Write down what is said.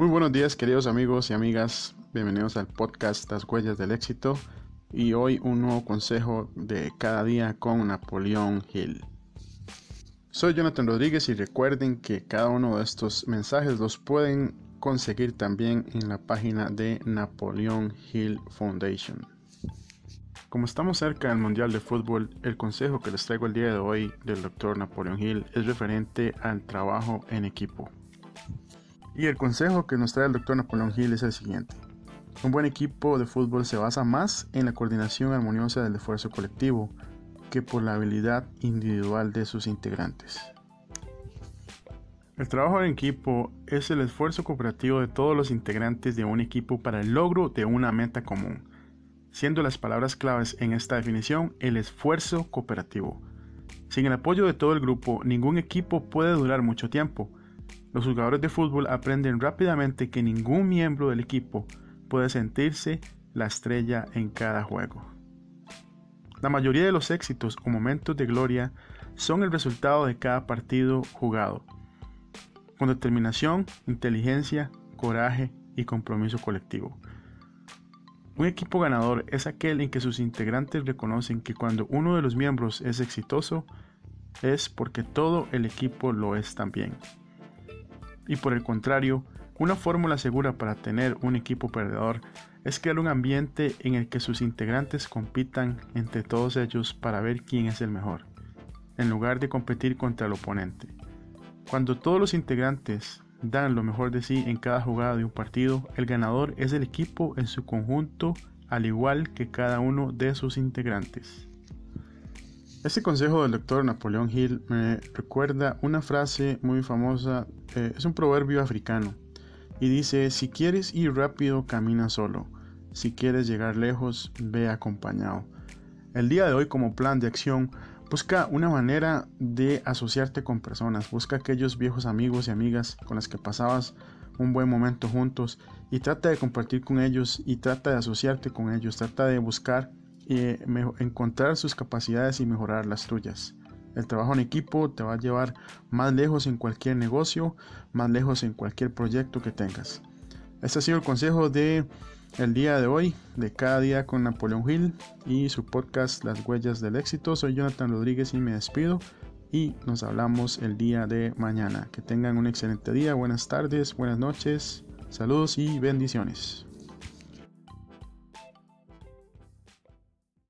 Muy buenos días queridos amigos y amigas, bienvenidos al podcast Las Huellas del Éxito y hoy un nuevo consejo de cada día con Napoleón Hill. Soy Jonathan Rodríguez y recuerden que cada uno de estos mensajes los pueden conseguir también en la página de Napoleón Hill Foundation. Como estamos cerca del Mundial de Fútbol, el consejo que les traigo el día de hoy del Dr. Napoleón Hill es referente al trabajo en equipo. Y el consejo que nos trae el Dr. Napoleón Hill es el siguiente. Un buen equipo de fútbol se basa más en la coordinación armoniosa del esfuerzo colectivo que por la habilidad individual de sus integrantes. El trabajo en equipo es el esfuerzo cooperativo de todos los integrantes de un equipo para el logro de una meta común, siendo las palabras claves en esta definición el esfuerzo cooperativo. Sin el apoyo de todo el grupo, ningún equipo puede durar mucho tiempo. Los jugadores de fútbol aprenden rápidamente que ningún miembro del equipo puede sentirse la estrella en cada juego. La mayoría de los éxitos o momentos de gloria son el resultado de cada partido jugado con determinación, inteligencia, coraje y compromiso colectivo. Un equipo ganador es aquel en que sus integrantes reconocen que cuando uno de los miembros es exitoso, es porque todo el equipo lo es también. Y por el contrario, una fórmula segura para tener un equipo perdedor es crear un ambiente en el que sus integrantes compitan entre todos ellos para ver quién es el mejor, en lugar de competir contra el oponente. Cuando todos los integrantes dan lo mejor de sí en cada jugada de un partido, el ganador es el equipo en su conjunto, al igual que cada uno de sus integrantes. Este consejo del doctor Napoleón Hill me recuerda una frase muy famosa, eh, es un proverbio africano, y dice, si quieres ir rápido, camina solo, si quieres llegar lejos, ve acompañado. El día de hoy como plan de acción Busca una manera de asociarte con personas. Busca aquellos viejos amigos y amigas con las que pasabas un buen momento juntos y trata de compartir con ellos y trata de asociarte con ellos. Trata de buscar encontrar sus capacidades y mejorar las tuyas. El trabajo en equipo te va a llevar más lejos en cualquier negocio, más lejos en cualquier proyecto que tengas. Este ha sido el consejo de el día de hoy, de cada día con Napoleón Hill y su podcast Las Huellas del Éxito. Soy Jonathan Rodríguez y me despido y nos hablamos el día de mañana. Que tengan un excelente día, buenas tardes, buenas noches, saludos y bendiciones.